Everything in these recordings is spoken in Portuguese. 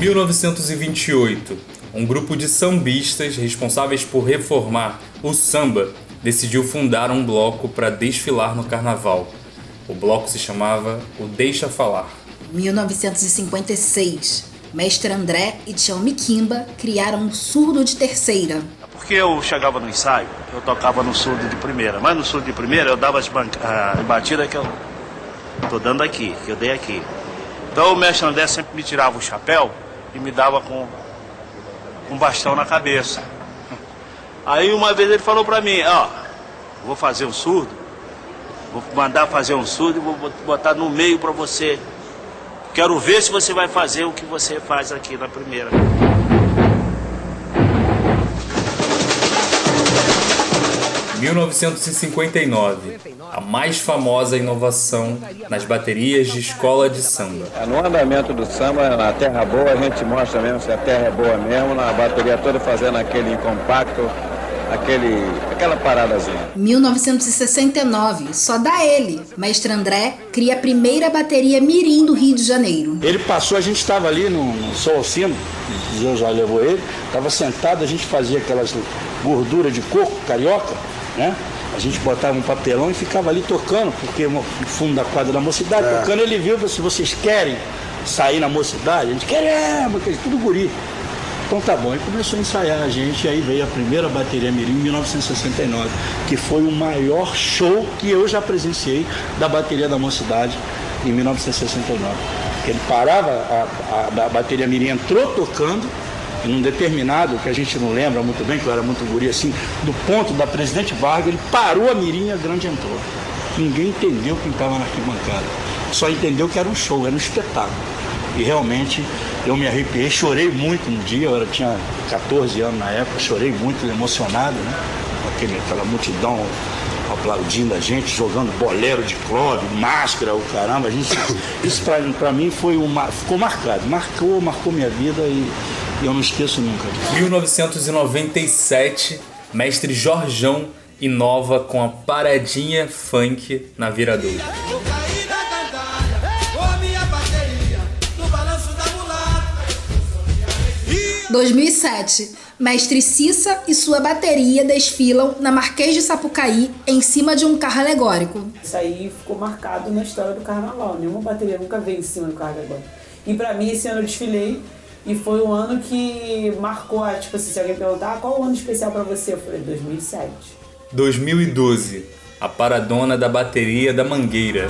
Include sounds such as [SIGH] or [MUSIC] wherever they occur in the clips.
1928, um grupo de sambistas responsáveis por reformar o samba decidiu fundar um bloco para desfilar no carnaval. O bloco se chamava o Deixa Falar. 1956, Mestre André e Tião Miquimba criaram um surdo de terceira. Porque eu chegava no ensaio, eu tocava no surdo de primeira, mas no surdo de primeira eu dava as batidas que eu tô dando aqui, que eu dei aqui. Então o mestre André sempre me tirava o chapéu e me dava com um bastão na cabeça. Aí uma vez ele falou pra mim, ó, vou fazer um surdo, vou mandar fazer um surdo e vou botar no meio pra você. Quero ver se você vai fazer o que você faz aqui na primeira. 1959, a mais famosa inovação nas baterias de escola de samba. No andamento do samba, na terra boa, a gente mostra mesmo se a terra é boa mesmo, na bateria toda fazendo aquele compacto, aquele, aquela paradazinha. 1969, só dá ele. Mestre André cria a primeira bateria Mirim do Rio de Janeiro. Ele passou, a gente estava ali no, no Solcino, Deus já levou ele, estava sentado, a gente fazia aquelas gorduras de coco carioca, né? A gente botava um papelão e ficava ali tocando, porque no fundo da quadra da mocidade, é. tocando, ele viu, se vocês querem sair na mocidade, a gente queremos, tudo guri. Então tá bom, e começou a ensaiar a gente, e aí veio a primeira bateria Mirim em 1969, que foi o maior show que eu já presenciei da bateria da mocidade em 1969. Ele parava, a, a, a bateria Mirim entrou tocando, em um determinado, que a gente não lembra muito bem, que eu era muito guri assim, do ponto da Presidente Vargas, ele parou a mirinha, grande entrou. Ninguém entendeu quem estava na arquibancada. Só entendeu que era um show, era um espetáculo. E realmente eu me arrepiei, chorei muito no dia, eu tinha 14 anos na época, chorei muito, emocionado, né? Aquele, aquela multidão aplaudindo a gente, jogando bolero de clube, máscara, o caramba. A gente, isso para mim foi uma, ficou marcado, marcou, marcou minha vida e e eu não esqueço nunca. 1997, mestre Jorjão inova com a paradinha funk na viradouro. 2007, Mestre Cissa e sua bateria desfilam na Marquês de Sapucaí em cima de um carro alegórico. Isso aí ficou marcado na história do carnaval. Nenhuma bateria nunca veio em cima do carro alegórico. E para mim, esse ano eu desfilei e foi um ano que marcou, tipo assim, se alguém perguntar ah, qual o ano especial para você, eu falei 2007. 2012, a paradona da bateria da Mangueira.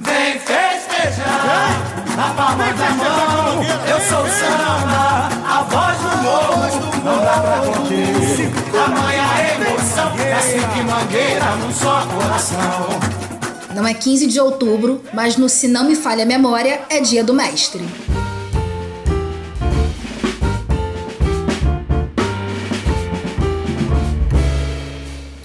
Vem festejar na palma da mão. Eu sou o samba, a voz do morro, não dá pra conter. Tamanha emoção, assim que Mangueira num só coração. Não é 15 de outubro, mas no Se Não Me Falha a Memória é Dia do Mestre.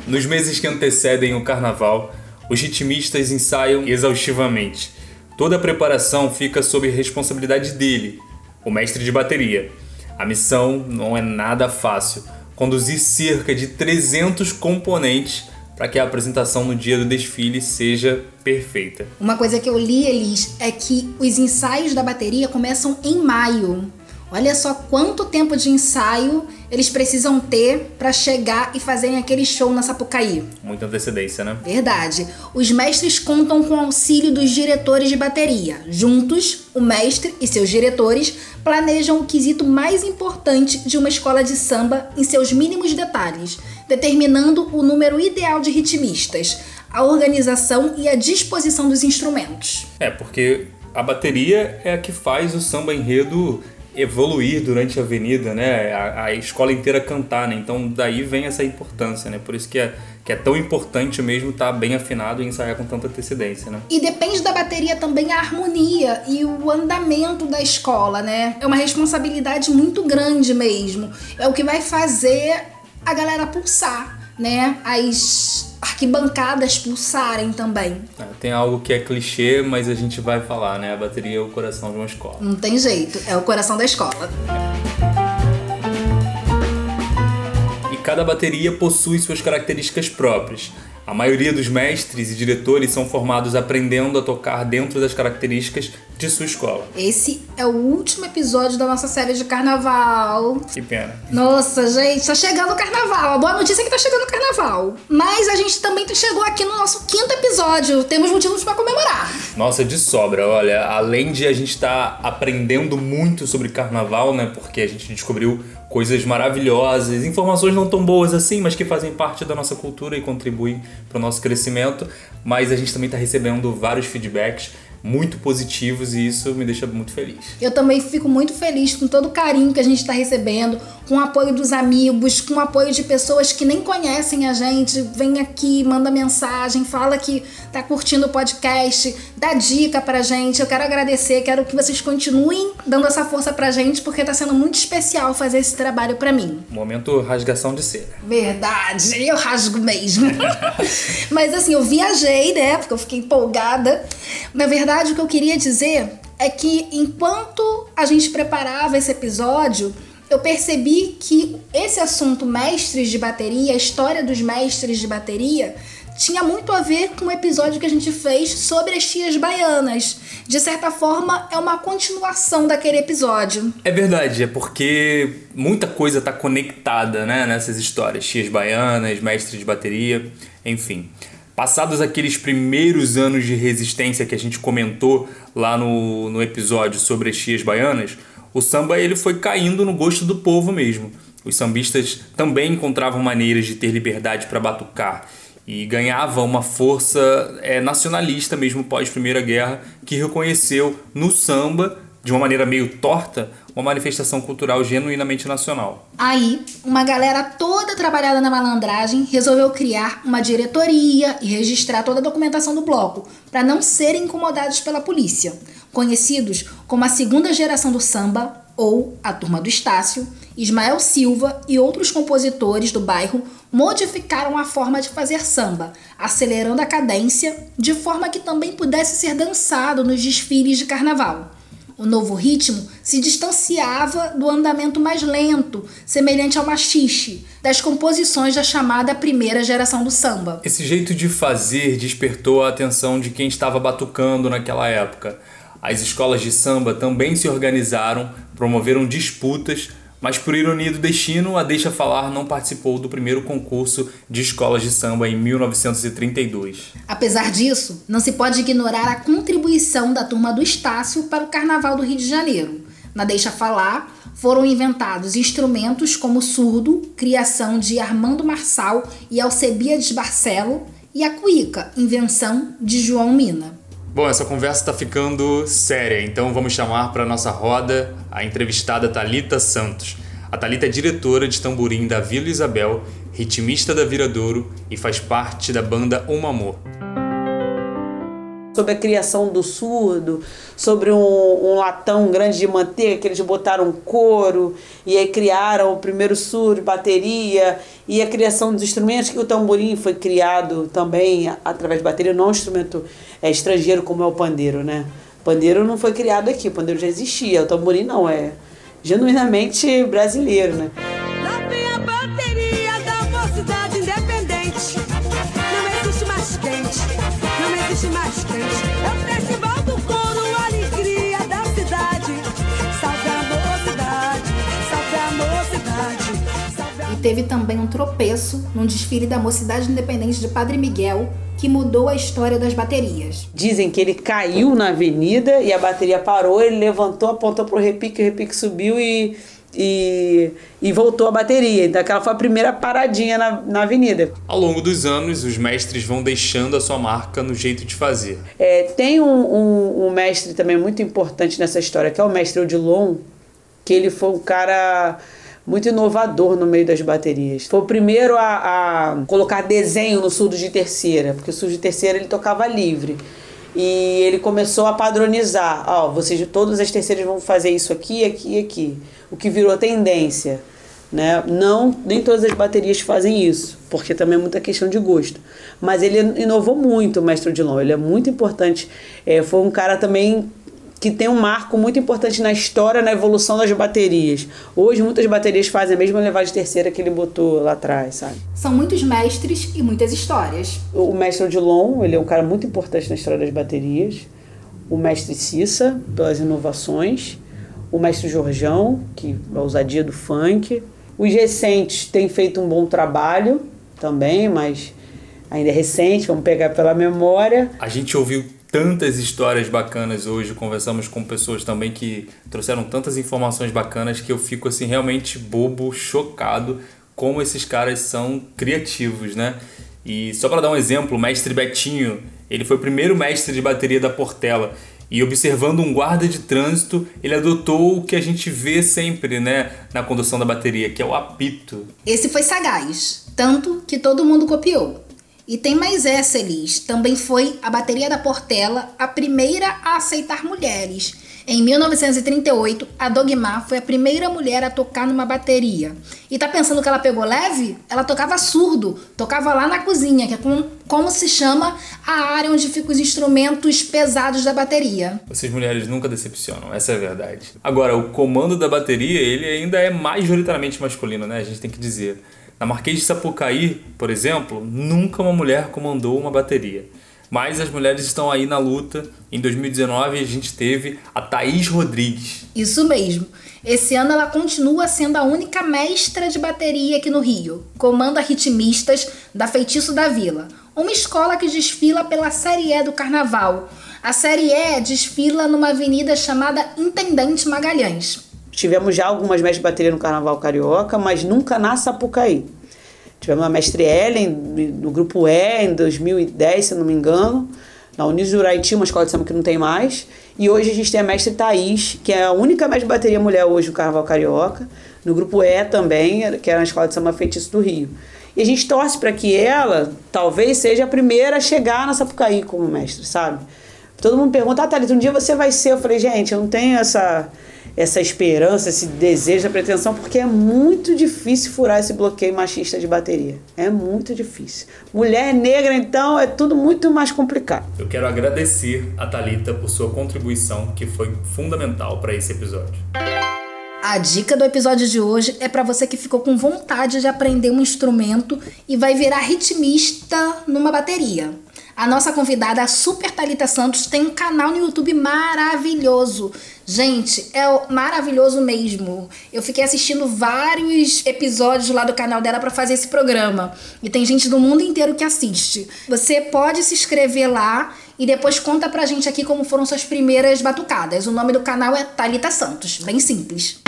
Nos meses que antecedem o carnaval, os ritmistas ensaiam exaustivamente. Toda a preparação fica sob responsabilidade dele, o mestre de bateria. A missão não é nada fácil conduzir cerca de 300 componentes para que a apresentação no dia do desfile seja perfeita. Uma coisa que eu li, Elis, é que os ensaios da bateria começam em maio. Olha só quanto tempo de ensaio eles precisam ter para chegar e fazerem aquele show na Sapucaí. Muita antecedência, né? Verdade. Os mestres contam com o auxílio dos diretores de bateria. Juntos, o mestre e seus diretores planejam o quesito mais importante de uma escola de samba em seus mínimos detalhes, determinando o número ideal de ritmistas, a organização e a disposição dos instrumentos. É, porque a bateria é a que faz o samba enredo evoluir durante a avenida, né? A, a, escola inteira cantar, né? Então daí vem essa importância, né? Por isso que é, que é tão importante mesmo estar tá bem afinado e ensaiar com tanta antecedência, né? E depende da bateria também a harmonia e o andamento da escola, né? É uma responsabilidade muito grande mesmo. É o que vai fazer a galera pulsar, né? As arquibancadas pulsarem também. É, tem algo que é clichê, mas a gente vai falar, né? A bateria é o coração de uma escola. Não tem jeito, é o coração da escola. E cada bateria possui suas características próprias. A maioria dos mestres e diretores são formados aprendendo a tocar dentro das características de sua escola. Esse é o último episódio da nossa série de carnaval. Que pena. Nossa, gente, tá chegando o carnaval. A boa notícia é que tá chegando o carnaval. Mas a gente também chegou aqui no nosso quinto episódio. Temos motivos para comemorar. Nossa, de sobra. Olha, além de a gente estar tá aprendendo muito sobre carnaval, né? Porque a gente descobriu coisas maravilhosas, informações não tão boas assim, mas que fazem parte da nossa cultura e contribuem para o nosso crescimento. Mas a gente também está recebendo vários feedbacks muito positivos e isso me deixa muito feliz. Eu também fico muito feliz com todo o carinho que a gente está recebendo, com o apoio dos amigos, com o apoio de pessoas que nem conhecem a gente, vem aqui, manda mensagem, fala que tá curtindo o podcast, dá dica pra gente. Eu quero agradecer, quero que vocês continuem dando essa força pra gente, porque tá sendo muito especial fazer esse trabalho para mim. Momento rasgação de cera. Verdade, eu rasgo mesmo. [LAUGHS] Mas assim, eu viajei, né? Porque eu fiquei empolgada. Na verdade, o que eu queria dizer é que enquanto a gente preparava esse episódio, eu percebi que esse assunto mestres de bateria, a história dos mestres de bateria, tinha muito a ver com o episódio que a gente fez sobre as tias baianas. De certa forma, é uma continuação daquele episódio. É verdade, é porque muita coisa está conectada né, nessas histórias. Tias baianas, mestres de bateria, enfim. Passados aqueles primeiros anos de resistência que a gente comentou lá no, no episódio sobre as tias baianas, o samba ele foi caindo no gosto do povo mesmo. Os sambistas também encontravam maneiras de ter liberdade para batucar e ganhava uma força é, nacionalista mesmo pós Primeira Guerra que reconheceu no samba de uma maneira meio torta uma manifestação cultural genuinamente nacional. Aí, uma galera toda trabalhada na malandragem resolveu criar uma diretoria e registrar toda a documentação do bloco, para não serem incomodados pela polícia. Conhecidos como a segunda geração do samba, ou a turma do Estácio, Ismael Silva e outros compositores do bairro modificaram a forma de fazer samba, acelerando a cadência de forma que também pudesse ser dançado nos desfiles de carnaval. O novo ritmo se distanciava do andamento mais lento, semelhante ao machixe, das composições da chamada primeira geração do samba. Esse jeito de fazer despertou a atenção de quem estava batucando naquela época. As escolas de samba também se organizaram, promoveram disputas mas por ironia do destino, a Deixa Falar não participou do primeiro concurso de escolas de samba em 1932. Apesar disso, não se pode ignorar a contribuição da turma do Estácio para o Carnaval do Rio de Janeiro. Na Deixa Falar, foram inventados instrumentos como surdo, criação de Armando Marçal e Alcebiades Barcelo, e a cuíca, invenção de João Mina. Bom, essa conversa está ficando séria, então vamos chamar para nossa roda a entrevistada Talita Santos. A Talita é diretora de tamborim da Vila Isabel, ritmista da Viradouro e faz parte da banda Um Amor sobre a criação do surdo, sobre um, um, latão grande de manteiga que eles botaram couro e aí criaram o primeiro surdo, bateria e a criação dos instrumentos que o tamborim foi criado também através de bateria, não é um instrumento é, estrangeiro como é o pandeiro, né? O pandeiro não foi criado aqui, o pandeiro já existia, o tamborim não é genuinamente brasileiro, né? Teve também um tropeço num desfile da Mocidade Independente de Padre Miguel, que mudou a história das baterias. Dizem que ele caiu na avenida e a bateria parou, ele levantou, apontou pro repique, o repique subiu e e, e voltou a bateria. Então aquela foi a primeira paradinha na, na avenida. Ao longo dos anos, os mestres vão deixando a sua marca no jeito de fazer. É, tem um, um, um, mestre também muito importante nessa história, que é o mestre Odilon, que ele foi um cara muito inovador no meio das baterias. Foi o primeiro a, a colocar desenho no surdo de terceira, porque o surdo de terceira ele tocava livre. E ele começou a padronizar, ó, oh, vocês todas as terceiras vão fazer isso aqui, aqui e aqui. O que virou tendência, né? Não, nem todas as baterias fazem isso, porque também é muita questão de gosto. Mas ele inovou muito, o mestre Odilon, ele é muito importante. É, foi um cara também que tem um marco muito importante na história, na evolução das baterias. Hoje, muitas baterias fazem a mesma levada de terceira que ele botou lá atrás, sabe? São muitos mestres e muitas histórias. O mestre Odilon, ele é um cara muito importante na história das baterias. O mestre Cissa, pelas inovações. O mestre Jorjão, que é a ousadia do funk. Os recentes têm feito um bom trabalho também, mas ainda é recente, vamos pegar pela memória. A gente ouviu tantas histórias bacanas hoje, conversamos com pessoas também que trouxeram tantas informações bacanas que eu fico assim realmente bobo, chocado como esses caras são criativos, né? E só para dar um exemplo, o mestre Betinho, ele foi o primeiro mestre de bateria da Portela. E observando um guarda de trânsito, ele adotou o que a gente vê sempre, né, na condução da bateria, que é o apito. Esse foi sagaz, tanto que todo mundo copiou. E tem mais essa, Elis. Também foi a bateria da Portela a primeira a aceitar mulheres. Em 1938, a Dogmar foi a primeira mulher a tocar numa bateria. E tá pensando que ela pegou leve? Ela tocava surdo, tocava lá na cozinha, que é como, como se chama a área onde ficam os instrumentos pesados da bateria. Vocês mulheres nunca decepcionam, essa é a verdade. Agora, o comando da bateria, ele ainda é majoritariamente masculino, né? A gente tem que dizer. Na Marquês de Sapucaí, por exemplo, nunca uma mulher comandou uma bateria. Mas as mulheres estão aí na luta. Em 2019 a gente teve a Thaís Rodrigues. Isso mesmo. Esse ano ela continua sendo a única mestra de bateria aqui no Rio. Comanda ritmistas da Feitiço da Vila, uma escola que desfila pela Série E do Carnaval. A Série E desfila numa avenida chamada Intendente Magalhães. Tivemos já algumas mestres de bateria no Carnaval Carioca, mas nunca na Sapucaí. Tivemos a mestre Ellen, do grupo E, em 2010, se não me engano. Na Unis Uraiti, uma escola de samba que não tem mais. E hoje a gente tem a mestre Thaís, que é a única mestre de bateria mulher hoje no Carnaval Carioca. No grupo E também, que é na escola de samba feitiço do Rio. E a gente torce para que ela, talvez, seja a primeira a chegar na Sapucaí como mestre, sabe? Todo mundo pergunta, ah, Thalita, um dia você vai ser. Eu falei, gente, eu não tenho essa essa esperança, esse desejo, a pretensão, porque é muito difícil furar esse bloqueio machista de bateria. É muito difícil. Mulher negra, então, é tudo muito mais complicado. Eu quero agradecer a Talita por sua contribuição, que foi fundamental para esse episódio. A dica do episódio de hoje é para você que ficou com vontade de aprender um instrumento e vai virar ritmista numa bateria. A nossa convidada, a Super Talita Santos, tem um canal no YouTube maravilhoso. Gente, é maravilhoso mesmo. Eu fiquei assistindo vários episódios lá do canal dela para fazer esse programa. E tem gente do mundo inteiro que assiste. Você pode se inscrever lá e depois conta pra gente aqui como foram suas primeiras batucadas. O nome do canal é Talita Santos, bem simples.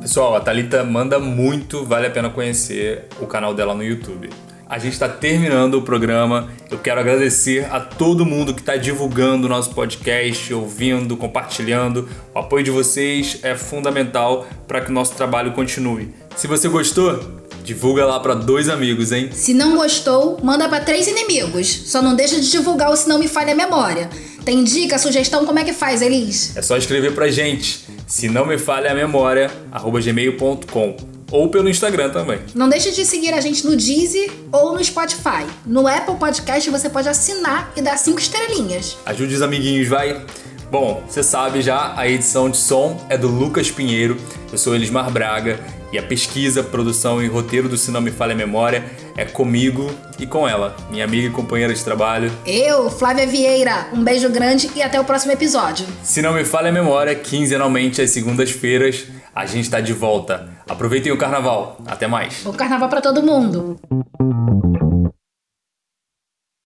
Pessoal, a Talita manda muito, vale a pena conhecer o canal dela no YouTube. A gente está terminando o programa. Eu quero agradecer a todo mundo que está divulgando o nosso podcast, ouvindo, compartilhando. O apoio de vocês é fundamental para que o nosso trabalho continue. Se você gostou, divulga lá para dois amigos, hein? Se não gostou, manda para três inimigos. Só não deixa de divulgar o Se Não Me Falha a Memória. Tem dica, sugestão, como é que faz, Elis? É só escrever pra gente. Se não me falha a memória, arroba gmail.com ou pelo Instagram também. Não deixe de seguir a gente no Deezer ou no Spotify. No Apple Podcast você pode assinar e dar cinco estrelinhas. Ajude os amiguinhos, vai! Bom, você sabe já, a edição de som é do Lucas Pinheiro, eu sou Elismar Braga e a pesquisa, produção e roteiro do Se Não Me Falha a Memória é comigo e com ela, minha amiga e companheira de trabalho. Eu, Flávia Vieira. Um beijo grande e até o próximo episódio. Se Não Me Falha a Memória, quinzenalmente às segundas-feiras, a gente está de volta. Aproveitem o carnaval. Até mais. Bom carnaval para todo mundo.